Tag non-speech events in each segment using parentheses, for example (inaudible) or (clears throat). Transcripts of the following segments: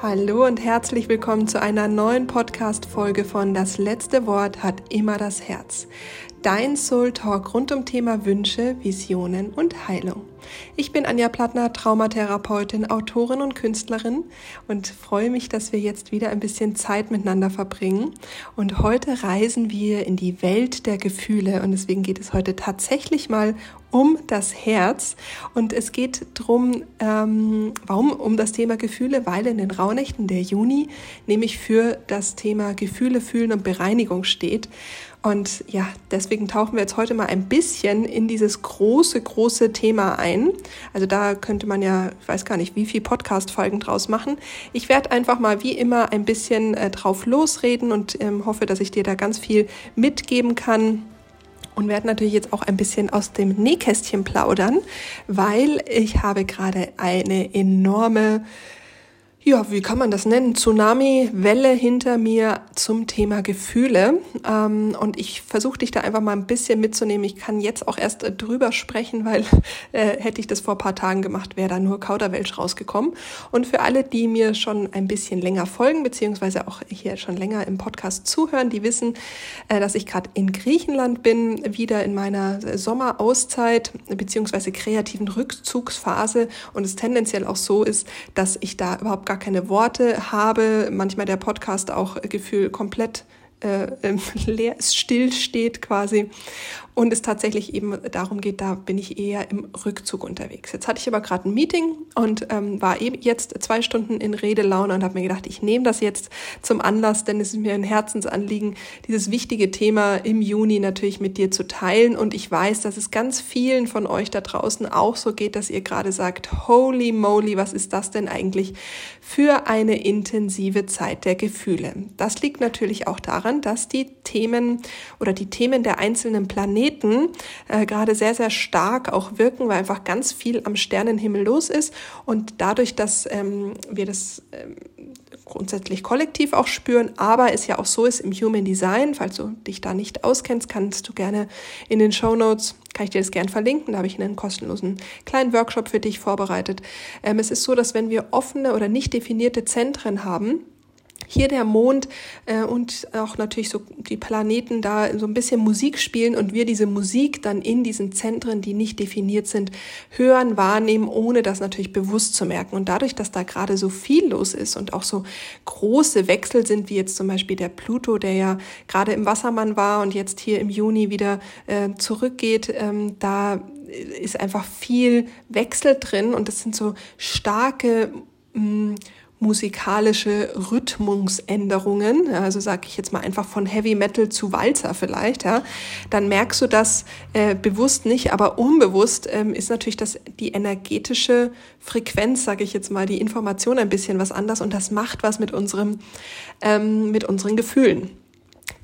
Hallo und herzlich willkommen zu einer neuen Podcast-Folge von Das letzte Wort hat immer das Herz. Dein Soul Talk rund um Thema Wünsche, Visionen und Heilung. Ich bin Anja Plattner, Traumatherapeutin, Autorin und Künstlerin und freue mich, dass wir jetzt wieder ein bisschen Zeit miteinander verbringen. Und heute reisen wir in die Welt der Gefühle und deswegen geht es heute tatsächlich mal um das Herz und es geht drum, ähm, warum um das Thema Gefühle, weil in den Rauhnächten der Juni nämlich für das Thema Gefühle fühlen und Bereinigung steht. Und ja, deswegen tauchen wir jetzt heute mal ein bisschen in dieses große, große Thema ein. Also da könnte man ja, ich weiß gar nicht, wie viel Podcast-Folgen draus machen. Ich werde einfach mal wie immer ein bisschen äh, drauf losreden und ähm, hoffe, dass ich dir da ganz viel mitgeben kann und werde natürlich jetzt auch ein bisschen aus dem Nähkästchen plaudern, weil ich habe gerade eine enorme ja, wie kann man das nennen? Tsunami-Welle hinter mir zum Thema Gefühle. Ähm, und ich versuche dich da einfach mal ein bisschen mitzunehmen. Ich kann jetzt auch erst äh, drüber sprechen, weil (laughs) äh, hätte ich das vor paar Tagen gemacht, wäre da nur Kauderwelsch rausgekommen. Und für alle, die mir schon ein bisschen länger folgen, beziehungsweise auch hier schon länger im Podcast zuhören, die wissen, äh, dass ich gerade in Griechenland bin, wieder in meiner Sommerauszeit, beziehungsweise kreativen Rückzugsphase und es tendenziell auch so ist, dass ich da überhaupt gar keine Worte habe, manchmal der Podcast auch Gefühl komplett äh, (laughs) leer, still steht quasi und es tatsächlich eben darum geht, da bin ich eher im Rückzug unterwegs. Jetzt hatte ich aber gerade ein Meeting und ähm, war eben jetzt zwei Stunden in Redelaune und habe mir gedacht, ich nehme das jetzt zum Anlass, denn es ist mir ein Herzensanliegen, dieses wichtige Thema im Juni natürlich mit dir zu teilen. Und ich weiß, dass es ganz vielen von euch da draußen auch so geht, dass ihr gerade sagt, holy moly, was ist das denn eigentlich für eine intensive Zeit der Gefühle? Das liegt natürlich auch daran, dass die Themen oder die Themen der einzelnen Planeten äh, gerade sehr, sehr stark auch wirken, weil einfach ganz viel am Sternenhimmel los ist. Und dadurch, dass ähm, wir das ähm, grundsätzlich kollektiv auch spüren, aber es ja auch so ist im Human Design, falls du dich da nicht auskennst, kannst du gerne in den Show Notes, kann ich dir das gerne verlinken, da habe ich einen kostenlosen kleinen Workshop für dich vorbereitet. Ähm, es ist so, dass wenn wir offene oder nicht definierte Zentren haben, hier der Mond äh, und auch natürlich so die Planeten da so ein bisschen Musik spielen und wir diese Musik dann in diesen Zentren, die nicht definiert sind, hören, wahrnehmen, ohne das natürlich bewusst zu merken. Und dadurch, dass da gerade so viel los ist und auch so große Wechsel sind, wie jetzt zum Beispiel der Pluto, der ja gerade im Wassermann war und jetzt hier im Juni wieder äh, zurückgeht, ähm, da ist einfach viel Wechsel drin und das sind so starke mh, mm, musikalische Rhythmusänderungen, also sage ich jetzt mal einfach von Heavy Metal zu Walzer vielleicht, ja, dann merkst du das äh, bewusst nicht, aber unbewusst ähm, ist natürlich das die energetische Frequenz, sage ich jetzt mal, die Information ein bisschen was anders und das macht was mit unserem ähm, mit unseren Gefühlen.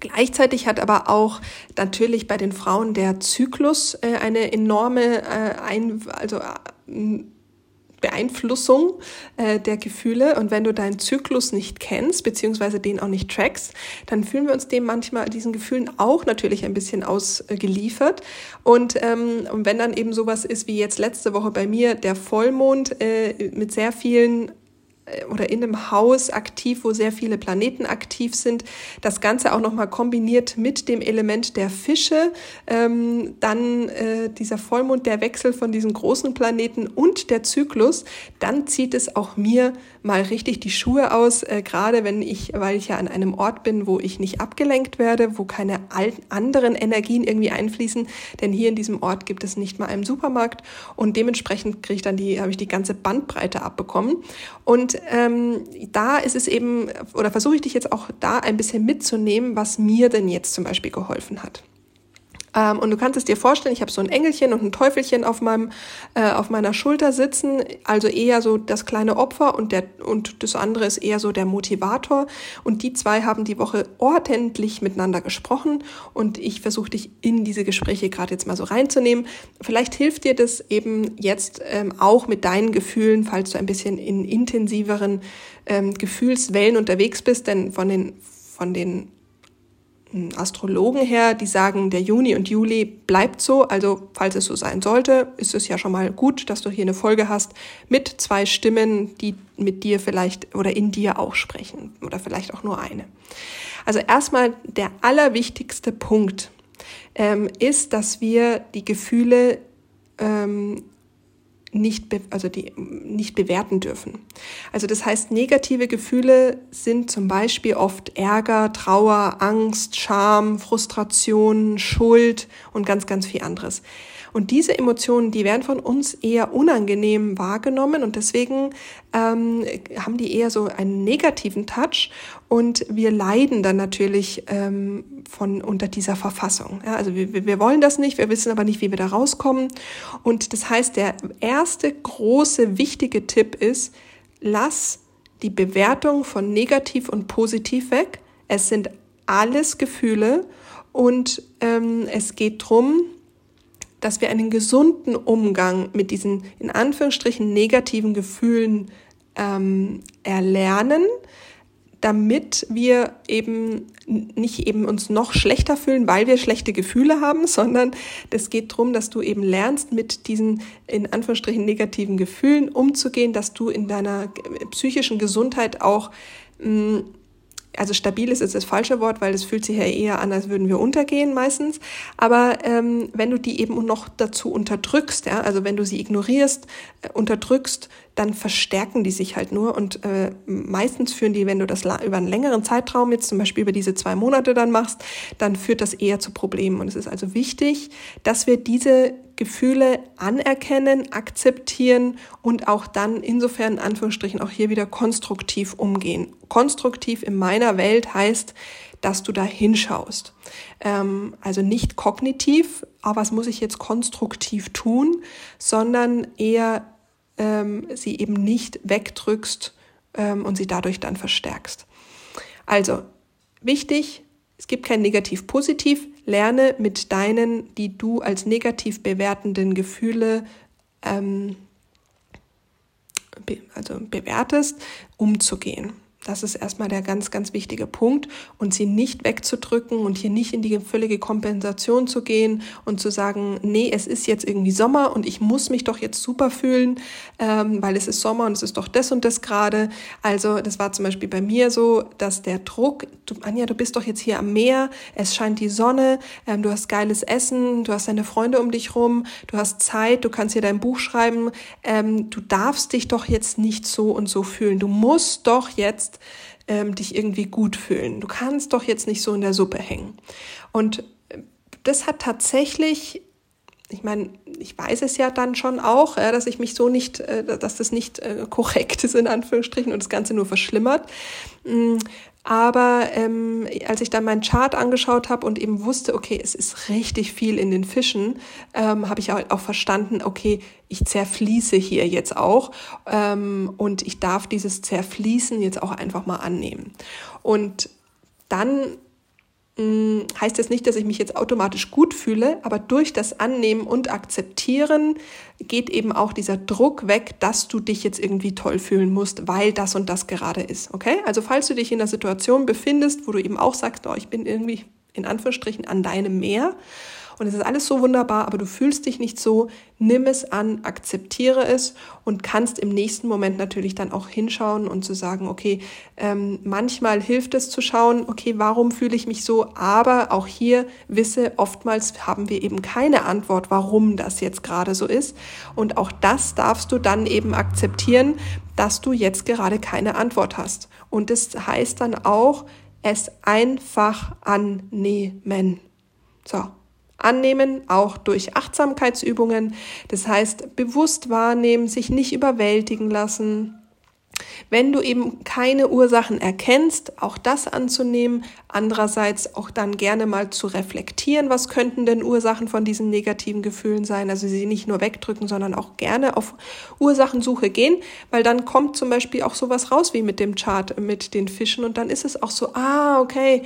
Gleichzeitig hat aber auch natürlich bei den Frauen der Zyklus äh, eine enorme äh, ein, also äh, Beeinflussung äh, der Gefühle. Und wenn du deinen Zyklus nicht kennst, beziehungsweise den auch nicht trackst, dann fühlen wir uns dem manchmal, diesen Gefühlen auch natürlich ein bisschen ausgeliefert. Und, ähm, und wenn dann eben sowas ist wie jetzt letzte Woche bei mir, der Vollmond äh, mit sehr vielen oder in einem Haus aktiv, wo sehr viele Planeten aktiv sind. Das Ganze auch nochmal kombiniert mit dem Element der Fische. Ähm, dann äh, dieser Vollmond, der Wechsel von diesen großen Planeten und der Zyklus. Dann zieht es auch mir mal richtig die Schuhe aus, äh, gerade wenn ich, weil ich ja an einem Ort bin, wo ich nicht abgelenkt werde, wo keine anderen Energien irgendwie einfließen. Denn hier in diesem Ort gibt es nicht mal einen Supermarkt und dementsprechend kriege ich dann die, habe ich die ganze Bandbreite abbekommen. Und ähm, da ist es eben, oder versuche ich dich jetzt auch da ein bisschen mitzunehmen, was mir denn jetzt zum Beispiel geholfen hat. Ähm, und du kannst es dir vorstellen, ich habe so ein Engelchen und ein Teufelchen auf meinem äh, auf meiner Schulter sitzen, also eher so das kleine Opfer und der und das andere ist eher so der Motivator. Und die zwei haben die Woche ordentlich miteinander gesprochen. Und ich versuche dich in diese Gespräche gerade jetzt mal so reinzunehmen. Vielleicht hilft dir das eben jetzt ähm, auch mit deinen Gefühlen, falls du ein bisschen in intensiveren ähm, Gefühlswellen unterwegs bist, denn von den von den Astrologen her, die sagen, der Juni und Juli bleibt so. Also falls es so sein sollte, ist es ja schon mal gut, dass du hier eine Folge hast mit zwei Stimmen, die mit dir vielleicht oder in dir auch sprechen oder vielleicht auch nur eine. Also erstmal der allerwichtigste Punkt ähm, ist, dass wir die Gefühle ähm, nicht, also die nicht bewerten dürfen. Also das heißt, negative Gefühle sind zum Beispiel oft Ärger, Trauer, Angst, Scham, Frustration, Schuld und ganz, ganz viel anderes. Und diese Emotionen, die werden von uns eher unangenehm wahrgenommen und deswegen ähm, haben die eher so einen negativen Touch und wir leiden dann natürlich ähm, von unter dieser Verfassung. Ja, also wir, wir wollen das nicht, wir wissen aber nicht, wie wir da rauskommen. Und das heißt, der erste große wichtige Tipp ist, lass die Bewertung von negativ und positiv weg. Es sind alles Gefühle und ähm, es geht drum dass wir einen gesunden Umgang mit diesen in Anführungsstrichen negativen Gefühlen ähm, erlernen, damit wir eben nicht eben uns noch schlechter fühlen, weil wir schlechte Gefühle haben, (laughs) sondern es geht darum, dass du eben lernst, mit diesen in Anführungsstrichen negativen Gefühlen umzugehen, dass du in deiner psychischen Gesundheit auch mh, also stabil ist jetzt das falsche Wort, weil es fühlt sich ja eher an, als würden wir untergehen meistens. Aber ähm, wenn du die eben noch dazu unterdrückst, ja, also wenn du sie ignorierst, äh, unterdrückst, dann verstärken die sich halt nur und äh, meistens führen die, wenn du das über einen längeren Zeitraum jetzt zum Beispiel über diese zwei Monate dann machst, dann führt das eher zu Problemen. Und es ist also wichtig, dass wir diese Gefühle anerkennen, akzeptieren und auch dann insofern in Anführungsstrichen auch hier wieder konstruktiv umgehen. Konstruktiv in meiner Welt heißt, dass du da hinschaust. Ähm, also nicht kognitiv, aber was muss ich jetzt konstruktiv tun, sondern eher ähm, sie eben nicht wegdrückst ähm, und sie dadurch dann verstärkst. Also wichtig, es gibt kein Negativ-Positiv. Lerne mit deinen, die du als negativ bewertenden Gefühle ähm, be also bewertest, umzugehen. Das ist erstmal der ganz, ganz wichtige Punkt und sie nicht wegzudrücken und hier nicht in die völlige Kompensation zu gehen und zu sagen, nee, es ist jetzt irgendwie Sommer und ich muss mich doch jetzt super fühlen, ähm, weil es ist Sommer und es ist doch das und das gerade. Also das war zum Beispiel bei mir so, dass der Druck, du, Anja, du bist doch jetzt hier am Meer, es scheint die Sonne, ähm, du hast geiles Essen, du hast deine Freunde um dich rum, du hast Zeit, du kannst hier dein Buch schreiben, ähm, du darfst dich doch jetzt nicht so und so fühlen. Du musst doch jetzt ähm, dich irgendwie gut fühlen. Du kannst doch jetzt nicht so in der Suppe hängen. Und äh, das hat tatsächlich ich meine, ich weiß es ja dann schon auch, dass ich mich so nicht, äh, dass das nicht äh, korrekt ist in Anführungsstrichen und das Ganze nur verschlimmert. Aber ähm, als ich dann meinen Chart angeschaut habe und eben wusste, okay, es ist richtig viel in den Fischen, ähm, habe ich auch, auch verstanden, okay, ich zerfließe hier jetzt auch ähm, und ich darf dieses Zerfließen jetzt auch einfach mal annehmen. Und dann heißt das nicht, dass ich mich jetzt automatisch gut fühle, aber durch das Annehmen und Akzeptieren geht eben auch dieser Druck weg, dass du dich jetzt irgendwie toll fühlen musst, weil das und das gerade ist. Okay? Also falls du dich in einer Situation befindest, wo du eben auch sagst, oh, ich bin irgendwie in Anführungsstrichen an deinem Meer und es ist alles so wunderbar, aber du fühlst dich nicht so, nimm es an, akzeptiere es und kannst im nächsten Moment natürlich dann auch hinschauen und zu sagen, okay, ähm, manchmal hilft es zu schauen, okay, warum fühle ich mich so, aber auch hier wisse, oftmals haben wir eben keine Antwort, warum das jetzt gerade so ist und auch das darfst du dann eben akzeptieren, dass du jetzt gerade keine Antwort hast. Und das heißt dann auch, es einfach annehmen. So, annehmen, auch durch Achtsamkeitsübungen. Das heißt, bewusst wahrnehmen, sich nicht überwältigen lassen. Wenn du eben keine Ursachen erkennst, auch das anzunehmen, andererseits auch dann gerne mal zu reflektieren, was könnten denn Ursachen von diesen negativen Gefühlen sein, also sie nicht nur wegdrücken, sondern auch gerne auf Ursachensuche gehen, weil dann kommt zum Beispiel auch sowas raus wie mit dem Chart mit den Fischen und dann ist es auch so, ah, okay,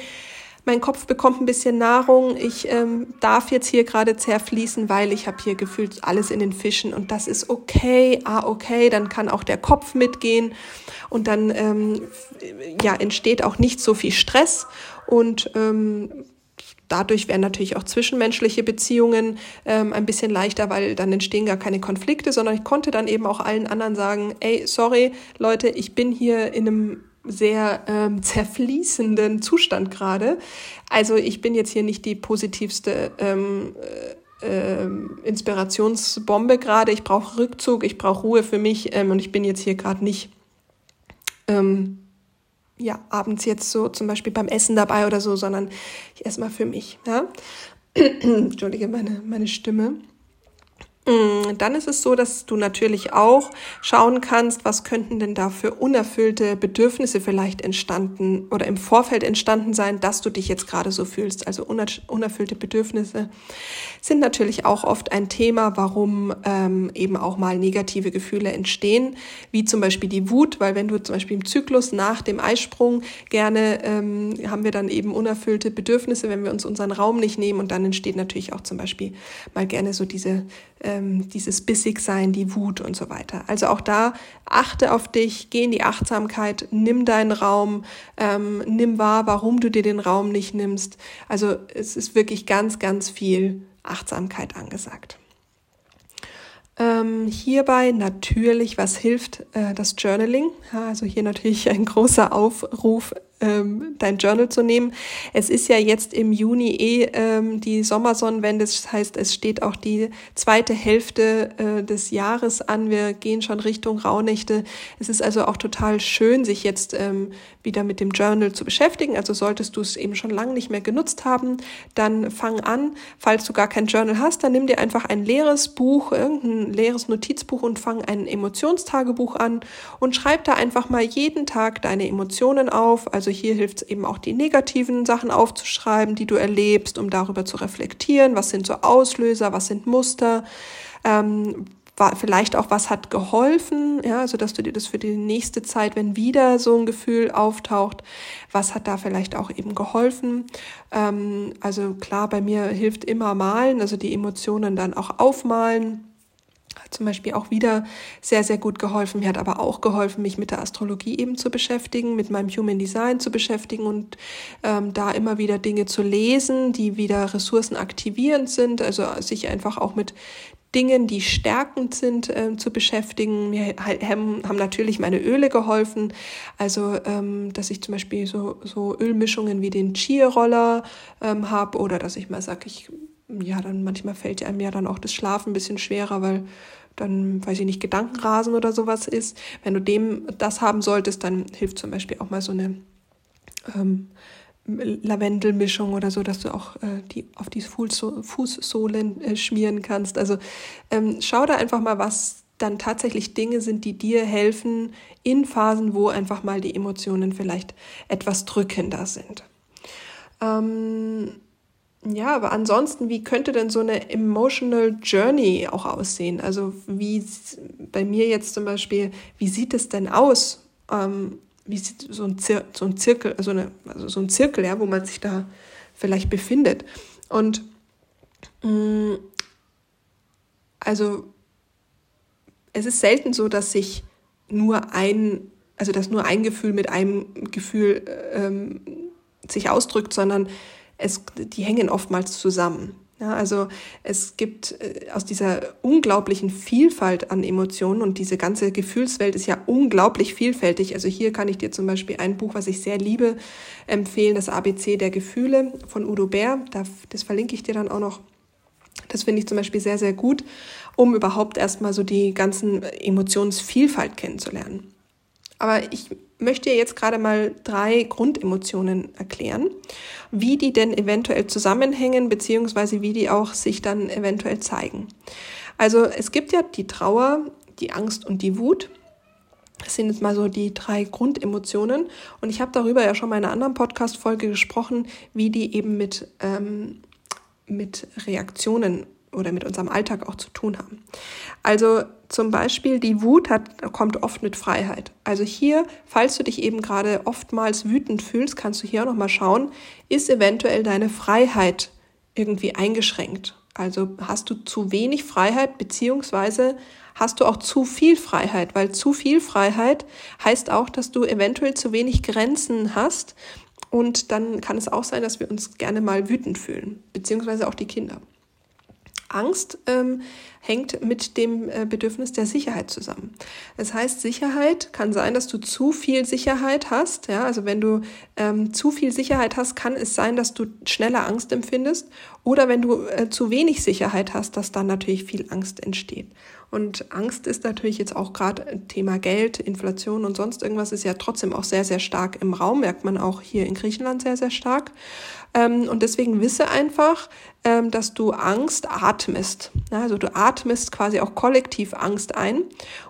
mein Kopf bekommt ein bisschen Nahrung, ich ähm, darf jetzt hier gerade zerfließen, weil ich habe hier gefühlt alles in den Fischen und das ist okay, ah okay, dann kann auch der Kopf mitgehen und dann ähm, ja, entsteht auch nicht so viel Stress und ähm, dadurch werden natürlich auch zwischenmenschliche Beziehungen ähm, ein bisschen leichter, weil dann entstehen gar keine Konflikte, sondern ich konnte dann eben auch allen anderen sagen, ey, sorry, Leute, ich bin hier in einem sehr ähm, zerfließenden Zustand gerade. Also ich bin jetzt hier nicht die positivste ähm, äh, Inspirationsbombe gerade. Ich brauche Rückzug, ich brauche Ruhe für mich ähm, und ich bin jetzt hier gerade nicht ähm, ja, abends jetzt so zum Beispiel beim Essen dabei oder so, sondern ich esse mal für mich. Ja? (clears throat) Entschuldige meine, meine Stimme. Mm, dann ist es so, dass du natürlich auch schauen kannst, was könnten denn da für unerfüllte Bedürfnisse vielleicht entstanden oder im Vorfeld entstanden sein, dass du dich jetzt gerade so fühlst. Also unerfüllte Bedürfnisse sind natürlich auch oft ein Thema, warum ähm, eben auch mal negative Gefühle entstehen, wie zum Beispiel die Wut, weil wenn du zum Beispiel im Zyklus nach dem Eisprung gerne ähm, haben wir dann eben unerfüllte Bedürfnisse, wenn wir uns unseren Raum nicht nehmen und dann entsteht natürlich auch zum Beispiel mal gerne so diese ähm, dieses Bissigsein, die Wut und so weiter. Also auch da achte auf dich, geh in die Achtsamkeit, nimm deinen Raum, ähm, nimm wahr, warum du dir den Raum nicht nimmst. Also es ist wirklich ganz, ganz viel Achtsamkeit angesagt. Ähm, hierbei natürlich, was hilft, äh, das Journaling. Ja, also hier natürlich ein großer Aufruf ähm, dein Journal zu nehmen. Es ist ja jetzt im Juni eh ähm, die Sommersonnenwende, das heißt, es steht auch die zweite Hälfte äh, des Jahres an. Wir gehen schon Richtung Rauhnächte. Es ist also auch total schön, sich jetzt ähm, wieder mit dem Journal zu beschäftigen. Also solltest du es eben schon lange nicht mehr genutzt haben, dann fang an. Falls du gar kein Journal hast, dann nimm dir einfach ein leeres Buch, irgendein leeres Notizbuch und fang ein Emotionstagebuch an und schreib da einfach mal jeden Tag deine Emotionen auf. Also hier hilft es eben auch die negativen Sachen aufzuschreiben, die du erlebst, um darüber zu reflektieren. Was sind so Auslöser, was sind Muster? Ähm, vielleicht auch was hat geholfen, ja, also dass du dir das für die nächste Zeit, wenn wieder so ein Gefühl auftaucht, was hat da vielleicht auch eben geholfen. Ähm, also klar, bei mir hilft immer malen, also die Emotionen dann auch aufmalen. Hat zum Beispiel auch wieder sehr, sehr gut geholfen. Mir hat aber auch geholfen, mich mit der Astrologie eben zu beschäftigen, mit meinem Human Design zu beschäftigen und ähm, da immer wieder Dinge zu lesen, die wieder ressourcenaktivierend sind, also sich einfach auch mit Dingen, die stärkend sind, äh, zu beschäftigen. Mir haben, natürlich meine Öle geholfen. Also, ähm, dass ich zum Beispiel so, so Ölmischungen wie den Chia-Roller ähm, habe oder dass ich mal sage, ich, ja, dann manchmal fällt einem ja dann auch das Schlafen ein bisschen schwerer, weil dann, weiß ich nicht, Gedankenrasen oder sowas ist. Wenn du dem das haben solltest, dann hilft zum Beispiel auch mal so eine ähm, Lavendelmischung oder so, dass du auch äh, die auf die Fußsohlen äh, schmieren kannst. Also ähm, schau da einfach mal, was dann tatsächlich Dinge sind, die dir helfen in Phasen, wo einfach mal die Emotionen vielleicht etwas drückender sind. Ähm, ja, aber ansonsten, wie könnte denn so eine emotional journey auch aussehen? Also wie bei mir jetzt zum Beispiel, wie sieht es denn aus? Ähm, wie sieht so ein, Zir so ein Zirkel, also, eine, also so ein Zirkel, ja, wo man sich da vielleicht befindet. Und mh, mm, also es ist selten so, dass sich nur ein, also dass nur ein Gefühl mit einem Gefühl ähm, sich ausdrückt, sondern es, die hängen oftmals zusammen. Ja, also es gibt äh, aus dieser unglaublichen Vielfalt an Emotionen und diese ganze Gefühlswelt ist ja unglaublich vielfältig. Also hier kann ich dir zum Beispiel ein Buch, was ich sehr liebe, empfehlen, das ABC der Gefühle von Udo Bär. Das verlinke ich dir dann auch noch. Das finde ich zum Beispiel sehr, sehr gut, um überhaupt erstmal so die ganzen Emotionsvielfalt kennenzulernen. Aber ich möchte jetzt gerade mal drei Grundemotionen erklären, wie die denn eventuell zusammenhängen, beziehungsweise wie die auch sich dann eventuell zeigen. Also es gibt ja die Trauer, die Angst und die Wut. Das sind jetzt mal so die drei Grundemotionen. Und ich habe darüber ja schon mal in einer anderen Podcast-Folge gesprochen, wie die eben mit, ähm, mit Reaktionen oder mit unserem Alltag auch zu tun haben. Also zum Beispiel die Wut hat, kommt oft mit Freiheit. Also hier, falls du dich eben gerade oftmals wütend fühlst, kannst du hier auch nochmal schauen, ist eventuell deine Freiheit irgendwie eingeschränkt. Also hast du zu wenig Freiheit, beziehungsweise hast du auch zu viel Freiheit, weil zu viel Freiheit heißt auch, dass du eventuell zu wenig Grenzen hast Und dann kann es auch sein, dass wir uns gerne mal wütend fühlen, beziehungsweise auch die Kinder. Angst ähm, hängt mit dem äh, Bedürfnis der Sicherheit zusammen. Das heißt, Sicherheit kann sein, dass du zu viel Sicherheit hast. Ja, also wenn du ähm, zu viel Sicherheit hast, kann es sein, dass du schneller Angst empfindest. Oder wenn du äh, zu wenig Sicherheit hast, dass dann natürlich viel Angst entsteht. Und Angst ist natürlich jetzt auch gerade Thema Geld, Inflation und sonst irgendwas ist ja trotzdem auch sehr, sehr stark im Raum, merkt man auch hier in Griechenland sehr, sehr stark. Ähm, und deswegen wisse einfach, ähm, dass du Angst atmest. Also du atmest quasi auch kollektiv Angst ein.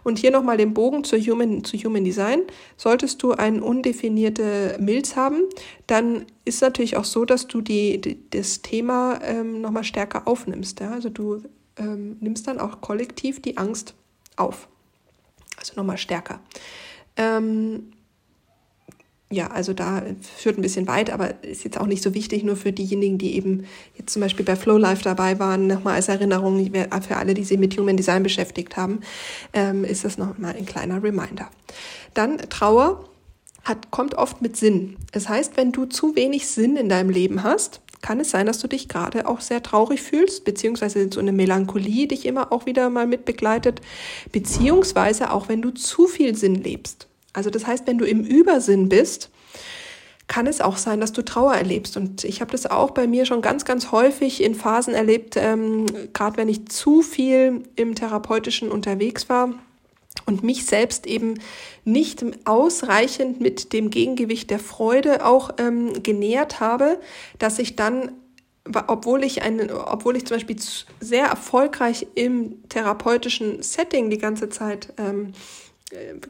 Und hier nochmal den Bogen zu Human, zu Human Design. Solltest du eine undefinierte Milz haben, dann ist natürlich auch so, dass du die, die das Thema ähm, nochmal stärker aufnimmst. Ja? Also du ähm, nimmst dann auch kollektiv die Angst auf. Also nochmal stärker. Ähm, ja, also da führt ein bisschen weit, aber ist jetzt auch nicht so wichtig, nur für diejenigen, die eben jetzt zum Beispiel bei Flow Life dabei waren, nochmal als Erinnerung, für alle, die sich mit Human Design beschäftigt haben, ähm, ist das nochmal ein kleiner Reminder. Dann Trauer hat, kommt oft mit Sinn. Das heißt, wenn du zu wenig Sinn in deinem Leben hast, kann es sein, dass du dich gerade auch sehr traurig fühlst, beziehungsweise so eine Melancholie dich immer auch wieder mal mit begleitet, beziehungsweise auch wenn du zu viel Sinn lebst. Also das heißt, wenn du im Übersinn bist, kann es auch sein, dass du Trauer erlebst. Und ich habe das auch bei mir schon ganz, ganz häufig in Phasen erlebt, ähm, gerade wenn ich zu viel im therapeutischen unterwegs war und mich selbst eben nicht ausreichend mit dem Gegengewicht der Freude auch ähm, genährt habe, dass ich dann obwohl ich einen, obwohl ich zum Beispiel sehr erfolgreich im therapeutischen Setting die ganze Zeit ähm, äh,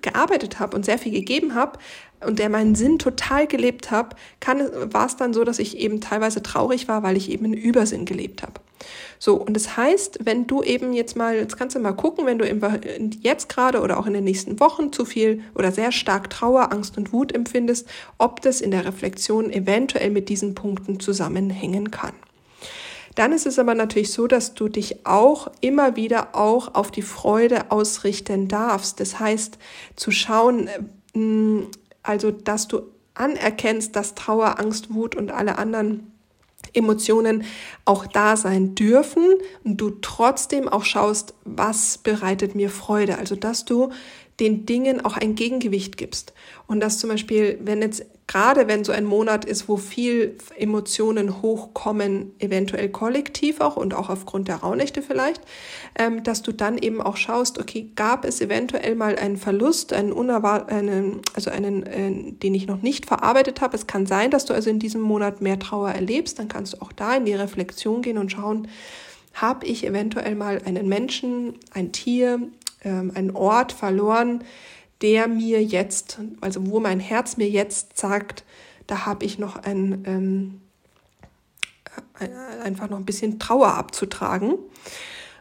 gearbeitet habe und sehr viel gegeben habe und der meinen Sinn total gelebt habe, war es dann so, dass ich eben teilweise traurig war, weil ich eben einen Übersinn gelebt habe. So, und das heißt, wenn du eben jetzt mal, jetzt kannst du mal gucken, wenn du jetzt gerade oder auch in den nächsten Wochen zu viel oder sehr stark Trauer, Angst und Wut empfindest, ob das in der Reflexion eventuell mit diesen Punkten zusammenhängen kann. Dann ist es aber natürlich so, dass du dich auch immer wieder auch auf die Freude ausrichten darfst. Das heißt, zu schauen, mm, also dass du anerkennst, dass Trauer, Angst, Wut und alle anderen Emotionen auch da sein dürfen und du trotzdem auch schaust, was bereitet mir Freude. Also, dass du den Dingen auch ein Gegengewicht gibst. Und dass zum Beispiel, wenn jetzt gerade wenn so ein Monat ist, wo viel Emotionen hochkommen, eventuell kollektiv auch und auch aufgrund der Rauhnächte vielleicht, ähm, dass du dann eben auch schaust, okay, gab es eventuell mal einen Verlust, einen unerwarteten, also einen, äh, den ich noch nicht verarbeitet habe. Es kann sein, dass du also in diesem Monat mehr Trauer erlebst, dann kannst du auch da in die Reflexion gehen und schauen, habe ich eventuell mal einen Menschen, ein Tier, ähm, einen Ort verloren, der mir jetzt, also wo mein Herz mir jetzt sagt, da habe ich noch ein, ähm, einfach noch ein bisschen Trauer abzutragen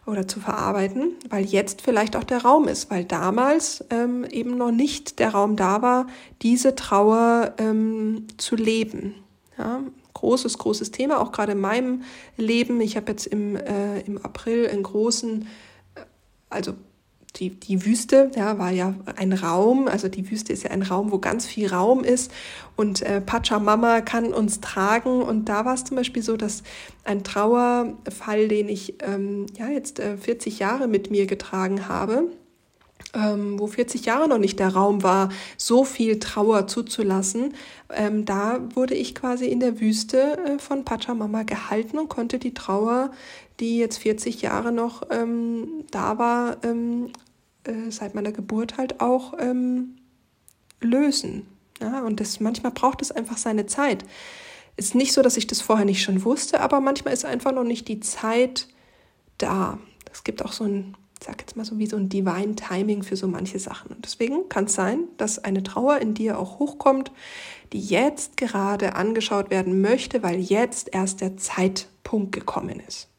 oder zu verarbeiten, weil jetzt vielleicht auch der Raum ist, weil damals ähm, eben noch nicht der Raum da war, diese Trauer ähm, zu leben. Ja, großes, großes Thema, auch gerade in meinem Leben. Ich habe jetzt im, äh, im April einen großen, äh, also die, die Wüste ja, war ja ein Raum, also die Wüste ist ja ein Raum, wo ganz viel Raum ist und äh, Pachamama kann uns tragen und da war es zum Beispiel so, dass ein Trauerfall, den ich ähm, ja jetzt äh, 40 Jahre mit mir getragen habe, ähm, wo 40 Jahre noch nicht der Raum war, so viel Trauer zuzulassen, ähm, da wurde ich quasi in der Wüste äh, von Pachamama gehalten und konnte die Trauer, die jetzt 40 Jahre noch ähm, da war, ähm, äh, seit meiner Geburt halt auch ähm, lösen. Ja, und das manchmal braucht es einfach seine Zeit. Ist nicht so, dass ich das vorher nicht schon wusste, aber manchmal ist einfach noch nicht die Zeit da. Es gibt auch so ein, ich sag jetzt mal so wie so ein Divine Timing für so manche Sachen. Und deswegen kann es sein, dass eine Trauer in dir auch hochkommt, die jetzt gerade angeschaut werden möchte, weil jetzt erst der Zeitpunkt gekommen ist,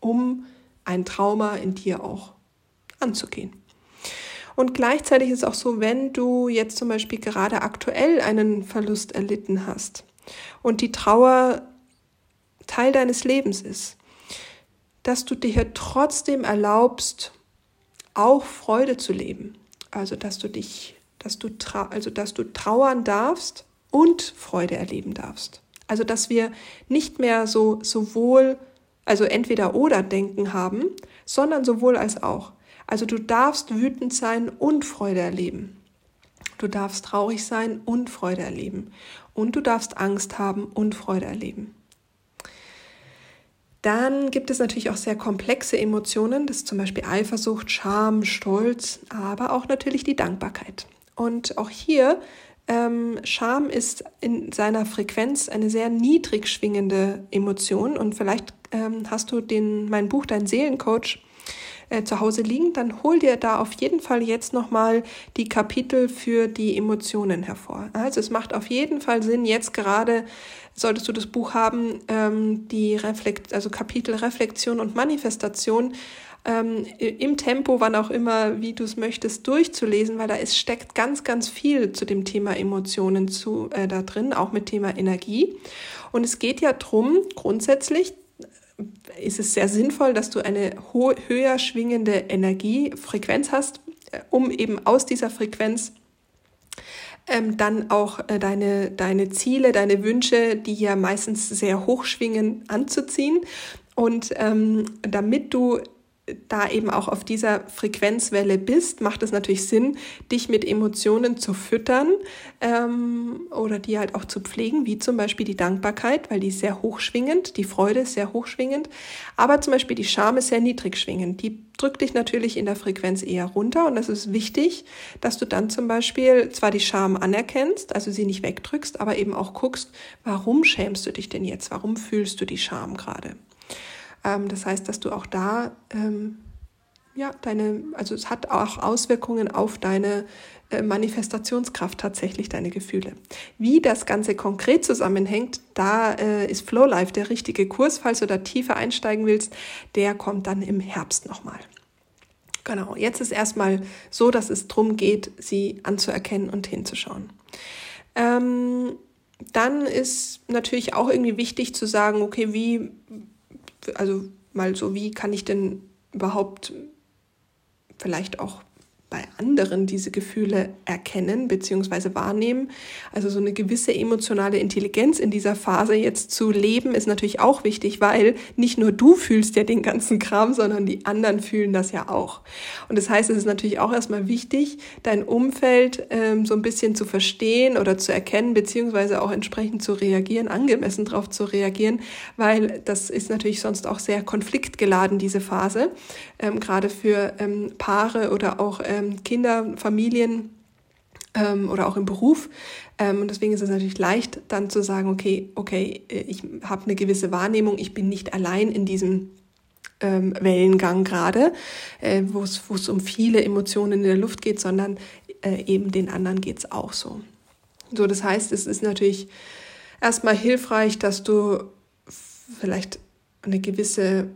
um ein Trauma in dir auch anzugehen. Und gleichzeitig ist es auch so, wenn du jetzt zum Beispiel gerade aktuell einen Verlust erlitten hast und die Trauer Teil deines Lebens ist, dass du dir trotzdem erlaubst, auch Freude zu leben. Also, dass du dich, dass du, also, dass du trauern darfst, und Freude erleben darfst. Also, dass wir nicht mehr so sowohl, also entweder oder denken haben, sondern sowohl als auch. Also du darfst wütend sein und Freude erleben. Du darfst traurig sein und Freude erleben. Und du darfst Angst haben und Freude erleben. Dann gibt es natürlich auch sehr komplexe Emotionen, das ist zum Beispiel Eifersucht, Scham, Stolz, aber auch natürlich die Dankbarkeit. Und auch hier, ähm, Scham ist in seiner Frequenz eine sehr niedrig schwingende Emotion. Und vielleicht ähm, hast du den, mein Buch, dein Seelencoach, äh, zu Hause liegen, dann hol dir da auf jeden Fall jetzt nochmal die Kapitel für die Emotionen hervor. Also es macht auf jeden Fall Sinn, jetzt gerade solltest du das Buch haben, ähm, die Reflekt, also Kapitel Reflexion und Manifestation ähm, im Tempo, wann auch immer, wie du es möchtest, durchzulesen, weil da ist, steckt ganz, ganz viel zu dem Thema Emotionen zu, äh, da drin, auch mit Thema Energie. Und es geht ja drum grundsätzlich, ist es sehr sinnvoll, dass du eine höher schwingende Energiefrequenz hast, äh, um eben aus dieser Frequenz ähm, dann auch äh, deine, deine Ziele, deine Wünsche, die ja meistens sehr hoch schwingen, anzuziehen. Und ähm, damit du da eben auch auf dieser Frequenzwelle bist, macht es natürlich Sinn, dich mit Emotionen zu füttern ähm, oder die halt auch zu pflegen, wie zum Beispiel die Dankbarkeit, weil die ist sehr hochschwingend, die Freude ist sehr hochschwingend, aber zum Beispiel die Scham ist sehr niedrig schwingend. Die drückt dich natürlich in der Frequenz eher runter und das ist wichtig, dass du dann zum Beispiel zwar die Scham anerkennst, also sie nicht wegdrückst, aber eben auch guckst, warum schämst du dich denn jetzt? Warum fühlst du die Scham gerade? Ähm, das heißt, dass du auch da, ähm, ja, deine, also es hat auch Auswirkungen auf deine äh, Manifestationskraft tatsächlich, deine Gefühle. Wie das Ganze konkret zusammenhängt, da äh, ist Flow Life der richtige Kurs. Falls du da tiefer einsteigen willst, der kommt dann im Herbst nochmal. Genau, jetzt ist erstmal so, dass es darum geht, sie anzuerkennen und hinzuschauen. Ähm, dann ist natürlich auch irgendwie wichtig zu sagen, okay, wie also mal so, wie kann ich denn überhaupt vielleicht auch bei anderen diese Gefühle erkennen bzw. wahrnehmen. Also so eine gewisse emotionale Intelligenz in dieser Phase jetzt zu leben, ist natürlich auch wichtig, weil nicht nur du fühlst ja den ganzen Kram, sondern die anderen fühlen das ja auch. Und das heißt, es ist natürlich auch erstmal wichtig, dein Umfeld ähm, so ein bisschen zu verstehen oder zu erkennen, beziehungsweise auch entsprechend zu reagieren, angemessen darauf zu reagieren, weil das ist natürlich sonst auch sehr konfliktgeladen, diese Phase, ähm, gerade für ähm, Paare oder auch äh, ähm, Kinder, Familien ähm, oder auch im Beruf. Ähm, und deswegen ist es natürlich leicht, dann zu sagen, okay, okay, äh, ich habe eine gewisse Wahrnehmung, ich bin nicht allein in diesem ähm, Wellengang gerade, äh, wo es um viele Emotionen in der Luft geht, sondern äh, eben den anderen geht es auch so. So, das heißt, es ist natürlich erstmal hilfreich, dass du vielleicht eine gewisse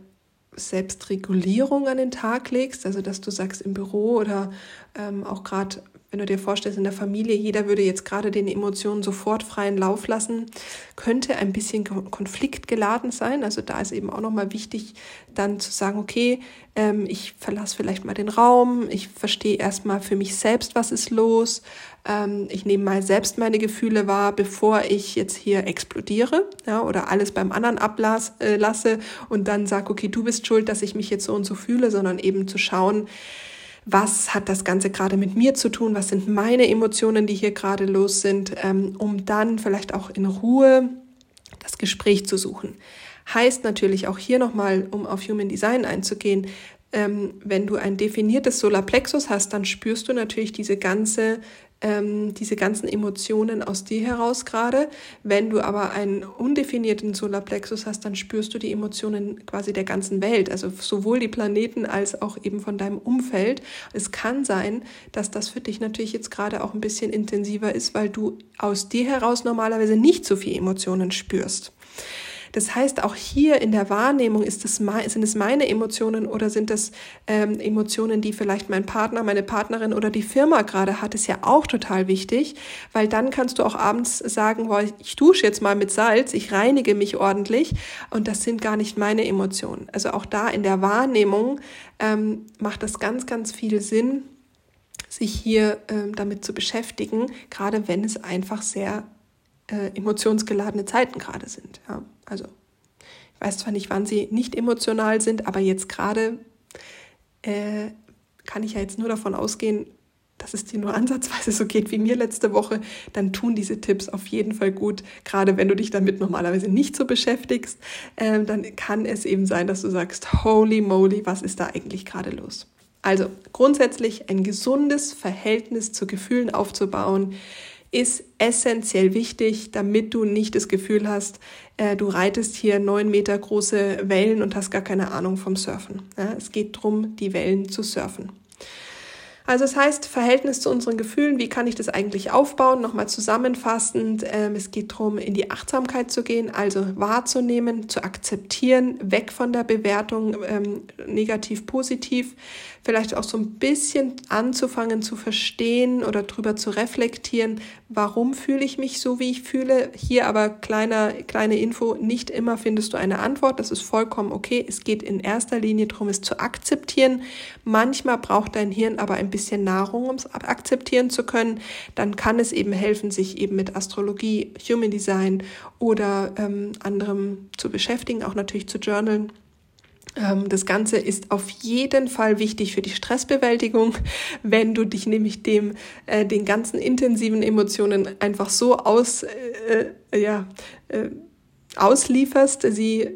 Selbstregulierung an den Tag legst, also dass du sagst im Büro oder ähm, auch gerade, wenn du dir vorstellst, in der Familie, jeder würde jetzt gerade den Emotionen sofort freien Lauf lassen, könnte ein bisschen konfliktgeladen sein. Also da ist eben auch nochmal wichtig, dann zu sagen, okay, ähm, ich verlasse vielleicht mal den Raum, ich verstehe erstmal für mich selbst, was ist los, ähm, ich nehme mal selbst meine Gefühle wahr, bevor ich jetzt hier explodiere ja, oder alles beim anderen ablasse äh, und dann sage, okay, du bist schuld, dass ich mich jetzt so und so fühle, sondern eben zu schauen, was hat das Ganze gerade mit mir zu tun, was sind meine Emotionen, die hier gerade los sind, ähm, um dann vielleicht auch in Ruhe das Gespräch zu suchen. Heißt natürlich auch hier nochmal, um auf Human Design einzugehen, ähm, wenn du ein definiertes Solarplexus hast, dann spürst du natürlich diese ganze ähm, diese ganzen Emotionen aus dir heraus gerade. Wenn du aber einen undefinierten Solarplexus hast, dann spürst du die Emotionen quasi der ganzen Welt, also sowohl die Planeten als auch eben von deinem Umfeld. Es kann sein, dass das für dich natürlich jetzt gerade auch ein bisschen intensiver ist, weil du aus dir heraus normalerweise nicht so viel Emotionen spürst. Das heißt, auch hier in der Wahrnehmung ist es, sind es meine Emotionen oder sind es ähm, Emotionen, die vielleicht mein Partner, meine Partnerin oder die Firma gerade hat, ist ja auch total wichtig, weil dann kannst du auch abends sagen, boah, ich dusche jetzt mal mit Salz, ich reinige mich ordentlich und das sind gar nicht meine Emotionen. Also auch da in der Wahrnehmung ähm, macht das ganz, ganz viel Sinn, sich hier ähm, damit zu beschäftigen, gerade wenn es einfach sehr äh, emotionsgeladene Zeiten gerade sind. Ja? Also ich weiß zwar nicht, wann sie nicht emotional sind, aber jetzt gerade äh, kann ich ja jetzt nur davon ausgehen, dass es dir nur (laughs) ansatzweise so geht wie mir letzte Woche, dann tun diese Tipps auf jeden Fall gut. Gerade wenn du dich damit normalerweise nicht so beschäftigst, äh, dann kann es eben sein, dass du sagst, holy moly, was ist da eigentlich gerade los? Also grundsätzlich ein gesundes Verhältnis zu Gefühlen aufzubauen, ist essentiell wichtig, damit du nicht das Gefühl hast, äh, du reitest hier neun Meter große Wellen und hast gar keine Ahnung vom Surfen. Ja, es geht darum, die Wellen zu surfen. Also es das heißt, Verhältnis zu unseren Gefühlen, wie kann ich das eigentlich aufbauen? Nochmal zusammenfassend, ähm, es geht darum, in die Achtsamkeit zu gehen, also wahrzunehmen, zu akzeptieren, weg von der Bewertung ähm, negativ, positiv, vielleicht auch so ein bisschen anzufangen zu verstehen oder drüber zu reflektieren, warum fühle ich mich so, wie ich fühle. Hier aber kleiner, kleine Info, nicht immer findest du eine Antwort, das ist vollkommen okay. Es geht in erster Linie darum, es zu akzeptieren. Manchmal braucht dein Hirn aber ein bisschen Nahrung, um es akzeptieren zu können. Dann kann es eben helfen, sich eben mit Astrologie, Human Design oder ähm, anderem zu beschäftigen, auch natürlich zu journalen. Ähm, das Ganze ist auf jeden Fall wichtig für die Stressbewältigung, (laughs) wenn du dich nämlich dem äh, den ganzen intensiven Emotionen einfach so aus äh, äh ja äh, auslieferst. Sie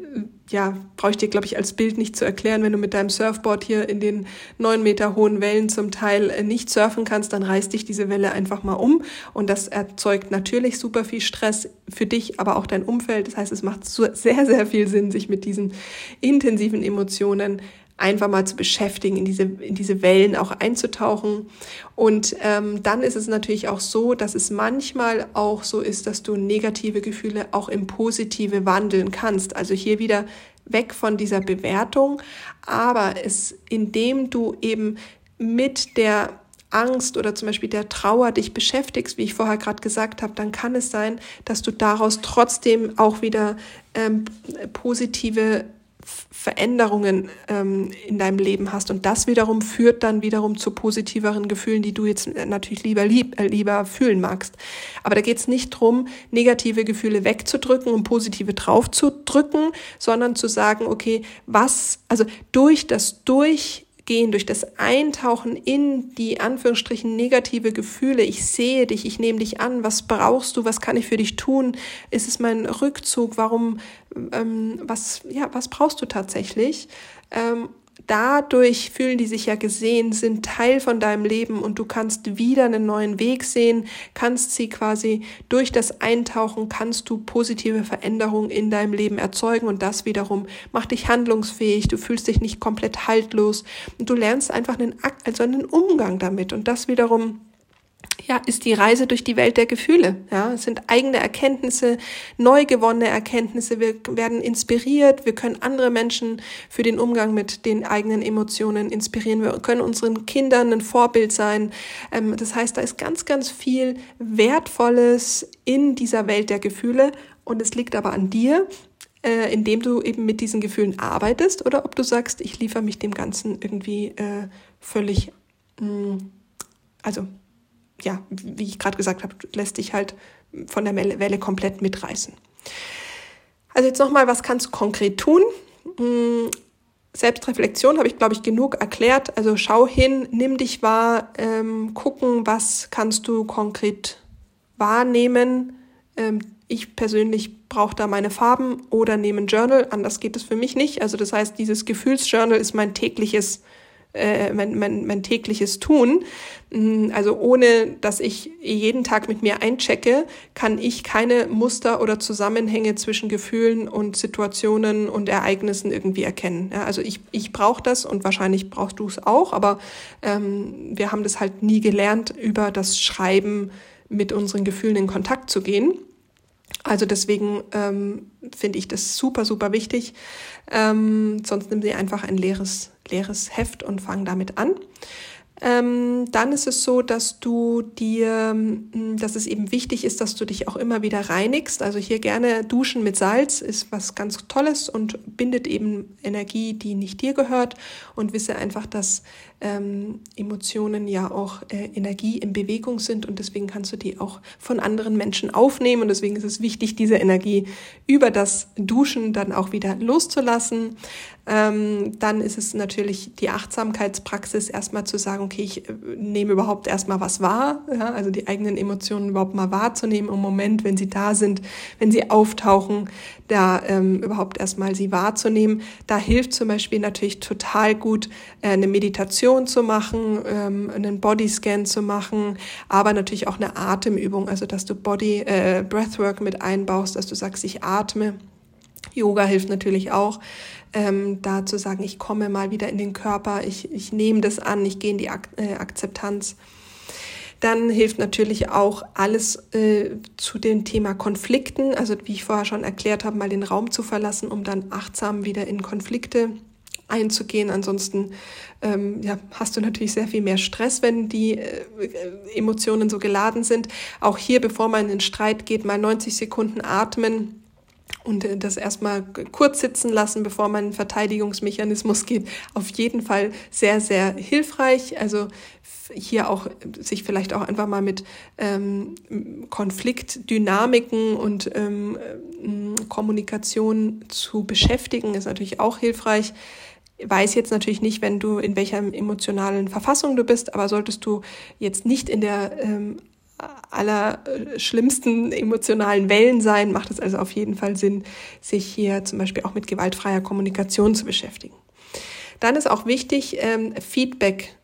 ja, brauche ich dir, glaube ich, als Bild nicht zu erklären. Wenn du mit deinem Surfboard hier in den neun Meter hohen Wellen zum Teil äh, nicht surfen kannst, dann reißt dich diese Welle einfach mal um. Und das erzeugt natürlich super viel Stress für dich, aber auch dein Umfeld. Das heißt, es macht sehr, sehr viel Sinn, sich mit diesen intensiven Emotionen einfach mal zu beschäftigen, in diese, in diese Wellen auch einzutauchen. Und ähm, dann ist es natürlich auch so, dass es manchmal auch so ist, dass du negative Gefühle auch in positive wandeln kannst. Also hier wieder weg von dieser Bewertung, aber es, indem du eben mit der Angst oder zum Beispiel der Trauer dich beschäftigst, wie ich vorher gerade gesagt habe, dann kann es sein, dass du daraus trotzdem auch wieder ähm, positive Veränderungen ähm, in deinem Leben hast. Und das wiederum führt dann wiederum zu positiveren Gefühlen, die du jetzt natürlich lieber, lieb, äh, lieber fühlen magst. Aber da geht es nicht drum, negative Gefühle wegzudrücken und positive draufzudrücken, sondern zu sagen, okay, was, also durch das Durch Gehen, durch das Eintauchen in die Anführungsstrichen negative Gefühle. Ich sehe dich, ich nehme dich an. Was brauchst du? Was kann ich für dich tun? Ist es mein Rückzug? Warum? Ähm, was? Ja, was brauchst du tatsächlich? Ähm, dadurch fühlen die sich ja gesehen, sind Teil von deinem Leben und du kannst wieder einen neuen Weg sehen, kannst sie quasi durch das Eintauchen, kannst du positive Veränderungen in deinem Leben erzeugen und das wiederum macht dich handlungsfähig, du fühlst dich nicht komplett haltlos und du lernst einfach einen, also einen Umgang damit und das wiederum ja, ist die Reise durch die Welt der Gefühle. Ja, es sind eigene Erkenntnisse, neu gewonnene Erkenntnisse. Wir werden inspiriert. Wir können andere Menschen für den Umgang mit den eigenen Emotionen inspirieren. Wir können unseren Kindern ein Vorbild sein. Ähm, das heißt, da ist ganz, ganz viel Wertvolles in dieser Welt der Gefühle. Und es liegt aber an dir, äh, indem du eben mit diesen Gefühlen arbeitest oder ob du sagst, ich liefere mich dem Ganzen irgendwie äh, völlig, mm, also ja, wie ich gerade gesagt habe, lässt dich halt von der Welle komplett mitreißen. Also jetzt nochmal, was kannst du konkret tun? Hm, Selbstreflexion habe ich, glaube ich, genug erklärt. Also schau hin, nimm dich wahr, ähm, gucken, was kannst du konkret wahrnehmen. Ähm, ich persönlich brauche da meine Farben oder nehme ein Journal, anders geht es für mich nicht. Also das heißt, dieses Gefühlsjournal ist mein tägliches äh, mein, mein, mein tägliches Tun. Mm, also ohne, dass ich jeden Tag mit mir einchecke, kann ich keine Muster oder Zusammenhänge zwischen Gefühlen und Situationen und Ereignissen irgendwie erkennen. Ja, also ich, ich brauche das und wahrscheinlich brauchst du es auch, aber ähm, wir haben das halt nie gelernt, über das Schreiben mit unseren Gefühlen in Kontakt zu gehen. Also deswegen ähm, finde ich das super, super wichtig. Ähm, sonst nimm sie einfach ein leeres, leeres Heft und fang damit an. Ähm, dann ist es so, dass du dir, hm, dass es eben wichtig ist, dass du dich auch immer wieder reinigst. Also hier gerne duschen mit Salz ist was ganz Tolles und bindet eben Energie, die nicht dir gehört. Und wisse einfach, dass ähm, Emotionen ja auch äh, Energie in Bewegung sind und deswegen kannst du die auch von anderen Menschen aufnehmen und deswegen ist es wichtig, diese Energie über das Duschen dann auch wieder loszulassen. Ähm, dann ist es natürlich die Achtsamkeitspraxis, erstmal zu sagen, okay, ich äh, nehme überhaupt erstmal was wahr, ja, also die eigenen Emotionen überhaupt mal wahrzunehmen im Moment, wenn sie da sind, wenn sie auftauchen, da ähm, überhaupt erstmal sie wahrzunehmen. Da hilft zum Beispiel natürlich total gut, äh, eine Meditation zu machen, ähm, einen Bodyscan zu machen, aber natürlich auch eine Atemübung, also dass du Body äh, Breathwork mit einbaust, dass du sagst, ich atme. Yoga hilft natürlich auch, ähm, da zu sagen, ich komme mal wieder in den Körper, ich, ich nehme das an, ich gehe in die Ak äh, Akzeptanz. Dann hilft natürlich auch alles äh, zu dem Thema Konflikten, also wie ich vorher schon erklärt habe, mal den Raum zu verlassen, um dann achtsam wieder in Konflikte einzugehen. Ansonsten ähm, ja, hast du natürlich sehr viel mehr Stress, wenn die äh, Emotionen so geladen sind. Auch hier, bevor man in den Streit geht, mal 90 Sekunden atmen und äh, das erstmal kurz sitzen lassen, bevor man in Verteidigungsmechanismus geht, auf jeden Fall sehr, sehr hilfreich. Also hier auch sich vielleicht auch einfach mal mit ähm, Konfliktdynamiken und ähm, äh, Kommunikation zu beschäftigen, ist natürlich auch hilfreich weiß jetzt natürlich nicht, wenn du in welcher emotionalen Verfassung du bist, aber solltest du jetzt nicht in der ähm, aller schlimmsten emotionalen Wellen sein, macht es also auf jeden Fall Sinn, sich hier zum Beispiel auch mit gewaltfreier Kommunikation zu beschäftigen. Dann ist auch wichtig, ähm, Feedback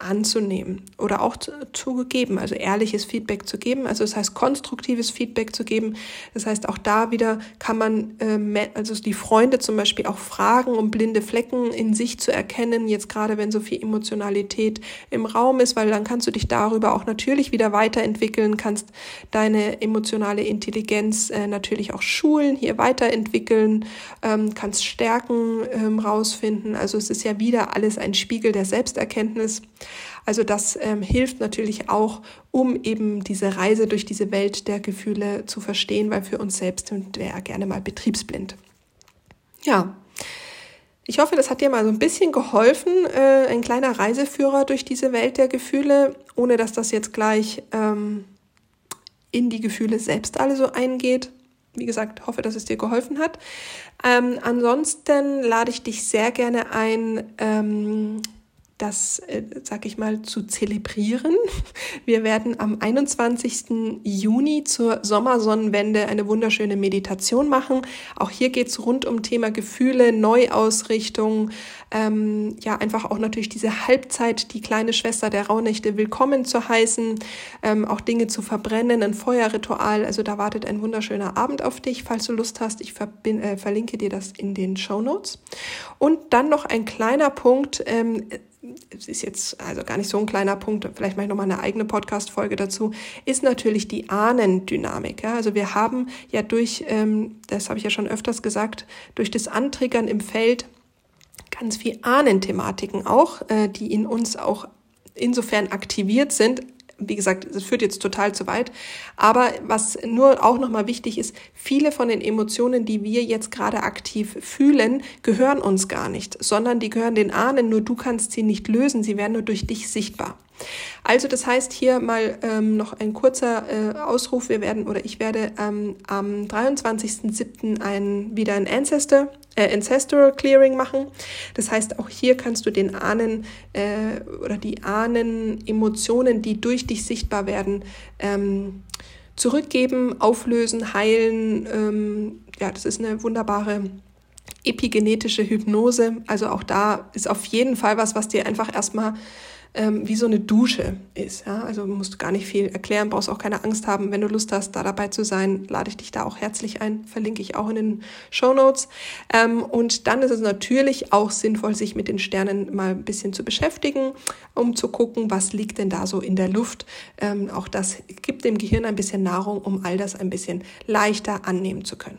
anzunehmen oder auch zu, zu geben, also ehrliches Feedback zu geben, also das heißt konstruktives Feedback zu geben. Das heißt auch da wieder kann man äh, also die Freunde zum Beispiel auch fragen, um blinde Flecken in sich zu erkennen. Jetzt gerade wenn so viel Emotionalität im Raum ist, weil dann kannst du dich darüber auch natürlich wieder weiterentwickeln, kannst deine emotionale Intelligenz äh, natürlich auch schulen, hier weiterentwickeln, ähm, kannst Stärken ähm, rausfinden. Also es ist ja wieder alles ein Spiegel der Selbsterkenntnis. Also das ähm, hilft natürlich auch, um eben diese Reise durch diese Welt der Gefühle zu verstehen, weil für uns selbst sind wir ja gerne mal betriebsblind. Ja, ich hoffe, das hat dir mal so ein bisschen geholfen, äh, ein kleiner Reiseführer durch diese Welt der Gefühle, ohne dass das jetzt gleich ähm, in die Gefühle selbst alle so eingeht. Wie gesagt, hoffe, dass es dir geholfen hat. Ähm, ansonsten lade ich dich sehr gerne ein, ähm, das, äh, sag ich mal, zu zelebrieren. Wir werden am 21. Juni zur Sommersonnenwende eine wunderschöne Meditation machen. Auch hier geht's rund um Thema Gefühle, Neuausrichtung, ähm, ja, einfach auch natürlich diese Halbzeit, die kleine Schwester der Rauhnächte willkommen zu heißen, ähm, auch Dinge zu verbrennen, ein Feuerritual. Also da wartet ein wunderschöner Abend auf dich, falls du Lust hast. Ich äh, verlinke dir das in den Show Notes. Und dann noch ein kleiner Punkt. Ähm, es ist jetzt also gar nicht so ein kleiner Punkt, vielleicht mache ich nochmal eine eigene Podcast-Folge dazu, ist natürlich die Ahnendynamik. Ja? Also wir haben ja durch, ähm, das habe ich ja schon öfters gesagt, durch das Antriggern im Feld ganz viel Ahnenthematiken auch, äh, die in uns auch insofern aktiviert sind, wie gesagt, es führt jetzt total zu weit. Aber was nur auch nochmal wichtig ist, viele von den Emotionen, die wir jetzt gerade aktiv fühlen, gehören uns gar nicht, sondern die gehören den Ahnen, nur du kannst sie nicht lösen, sie werden nur durch dich sichtbar. Also das heißt hier mal ähm, noch ein kurzer äh, Ausruf. Wir werden oder ich werde ähm, am 23.07. ein, wieder ein Ancestor, äh, Ancestral Clearing machen. Das heißt, auch hier kannst du den Ahnen äh, oder die Ahnen Emotionen, die durch dich sichtbar werden, ähm, zurückgeben, auflösen, heilen. Ähm, ja, das ist eine wunderbare epigenetische Hypnose. Also auch da ist auf jeden Fall was, was dir einfach erstmal ähm, wie so eine Dusche ist. Ja? Also musst du gar nicht viel erklären, brauchst auch keine Angst haben. Wenn du Lust hast, da dabei zu sein, lade ich dich da auch herzlich ein, verlinke ich auch in den Show Notes. Ähm, und dann ist es natürlich auch sinnvoll, sich mit den Sternen mal ein bisschen zu beschäftigen, um zu gucken, was liegt denn da so in der Luft. Ähm, auch das gibt dem Gehirn ein bisschen Nahrung, um all das ein bisschen leichter annehmen zu können.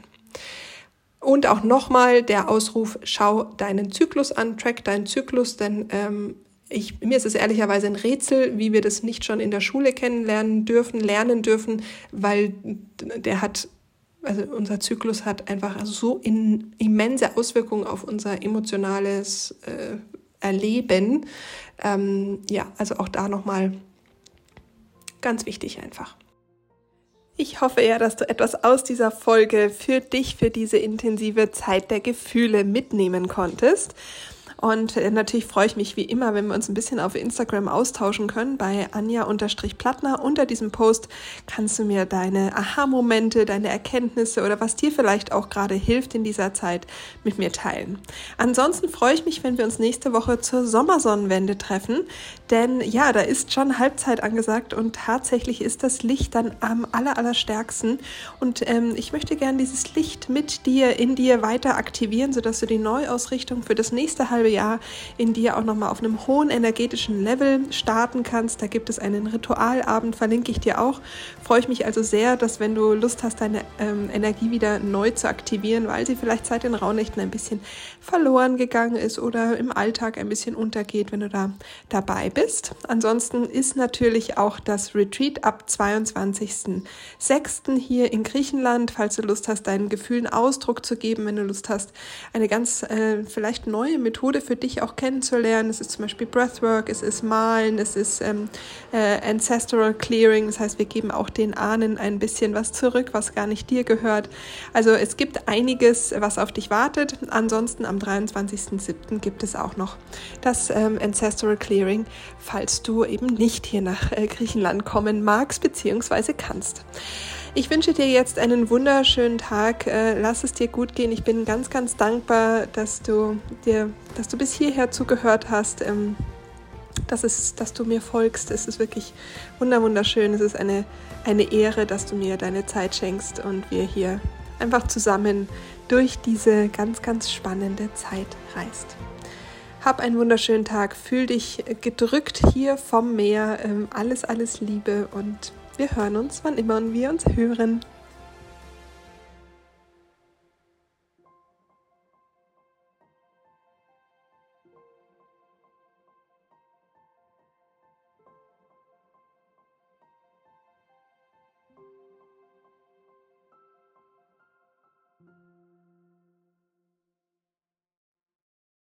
Und auch nochmal der Ausruf, schau deinen Zyklus an, track deinen Zyklus, denn ähm, ich, mir ist es ehrlicherweise ein Rätsel, wie wir das nicht schon in der Schule kennenlernen dürfen, lernen dürfen, weil der hat, also unser Zyklus hat einfach so in, immense Auswirkungen auf unser emotionales äh, erleben. Ähm, ja, also auch da nochmal ganz wichtig einfach. Ich hoffe ja, dass du etwas aus dieser Folge für dich, für diese intensive Zeit der Gefühle mitnehmen konntest. Und äh, natürlich freue ich mich wie immer, wenn wir uns ein bisschen auf Instagram austauschen können. Bei Anja-Plattner unter diesem Post kannst du mir deine Aha-Momente, deine Erkenntnisse oder was dir vielleicht auch gerade hilft in dieser Zeit mit mir teilen. Ansonsten freue ich mich, wenn wir uns nächste Woche zur Sommersonnenwende treffen. Denn ja, da ist schon Halbzeit angesagt und tatsächlich ist das Licht dann am aller, allerstärksten. Und ähm, ich möchte gern dieses Licht mit dir, in dir weiter aktivieren, sodass du die Neuausrichtung für das nächste halbe Jahr in dir auch nochmal auf einem hohen energetischen Level starten kannst. Da gibt es einen Ritualabend, verlinke ich dir auch. Freue ich mich also sehr, dass wenn du Lust hast, deine ähm, Energie wieder neu zu aktivieren, weil sie vielleicht seit den Rauhnächten ein bisschen verloren gegangen ist oder im Alltag ein bisschen untergeht, wenn du da dabei bist. Ansonsten ist natürlich auch das Retreat ab 22.06. hier in Griechenland, falls du Lust hast, deinen Gefühlen Ausdruck zu geben, wenn du Lust hast, eine ganz äh, vielleicht neue Methode Methode für dich auch kennenzulernen. Es ist zum Beispiel Breathwork, es ist Malen, es ist ähm, äh, Ancestral Clearing. Das heißt, wir geben auch den Ahnen ein bisschen was zurück, was gar nicht dir gehört. Also es gibt einiges, was auf dich wartet. Ansonsten am 23.07. gibt es auch noch das ähm, Ancestral Clearing, falls du eben nicht hier nach äh, Griechenland kommen magst bzw. kannst. Ich wünsche dir jetzt einen wunderschönen Tag. Äh, lass es dir gut gehen. Ich bin ganz, ganz dankbar, dass du dir, dass du bis hierher zugehört hast. Ähm, dass, es, dass du mir folgst. Es ist wirklich wunderschön. Es ist eine, eine Ehre, dass du mir deine Zeit schenkst und wir hier einfach zusammen durch diese ganz, ganz spannende Zeit reist. Hab einen wunderschönen Tag. Fühl dich gedrückt hier vom Meer. Ähm, alles, alles Liebe und wir hören uns, wann immer wir uns hören.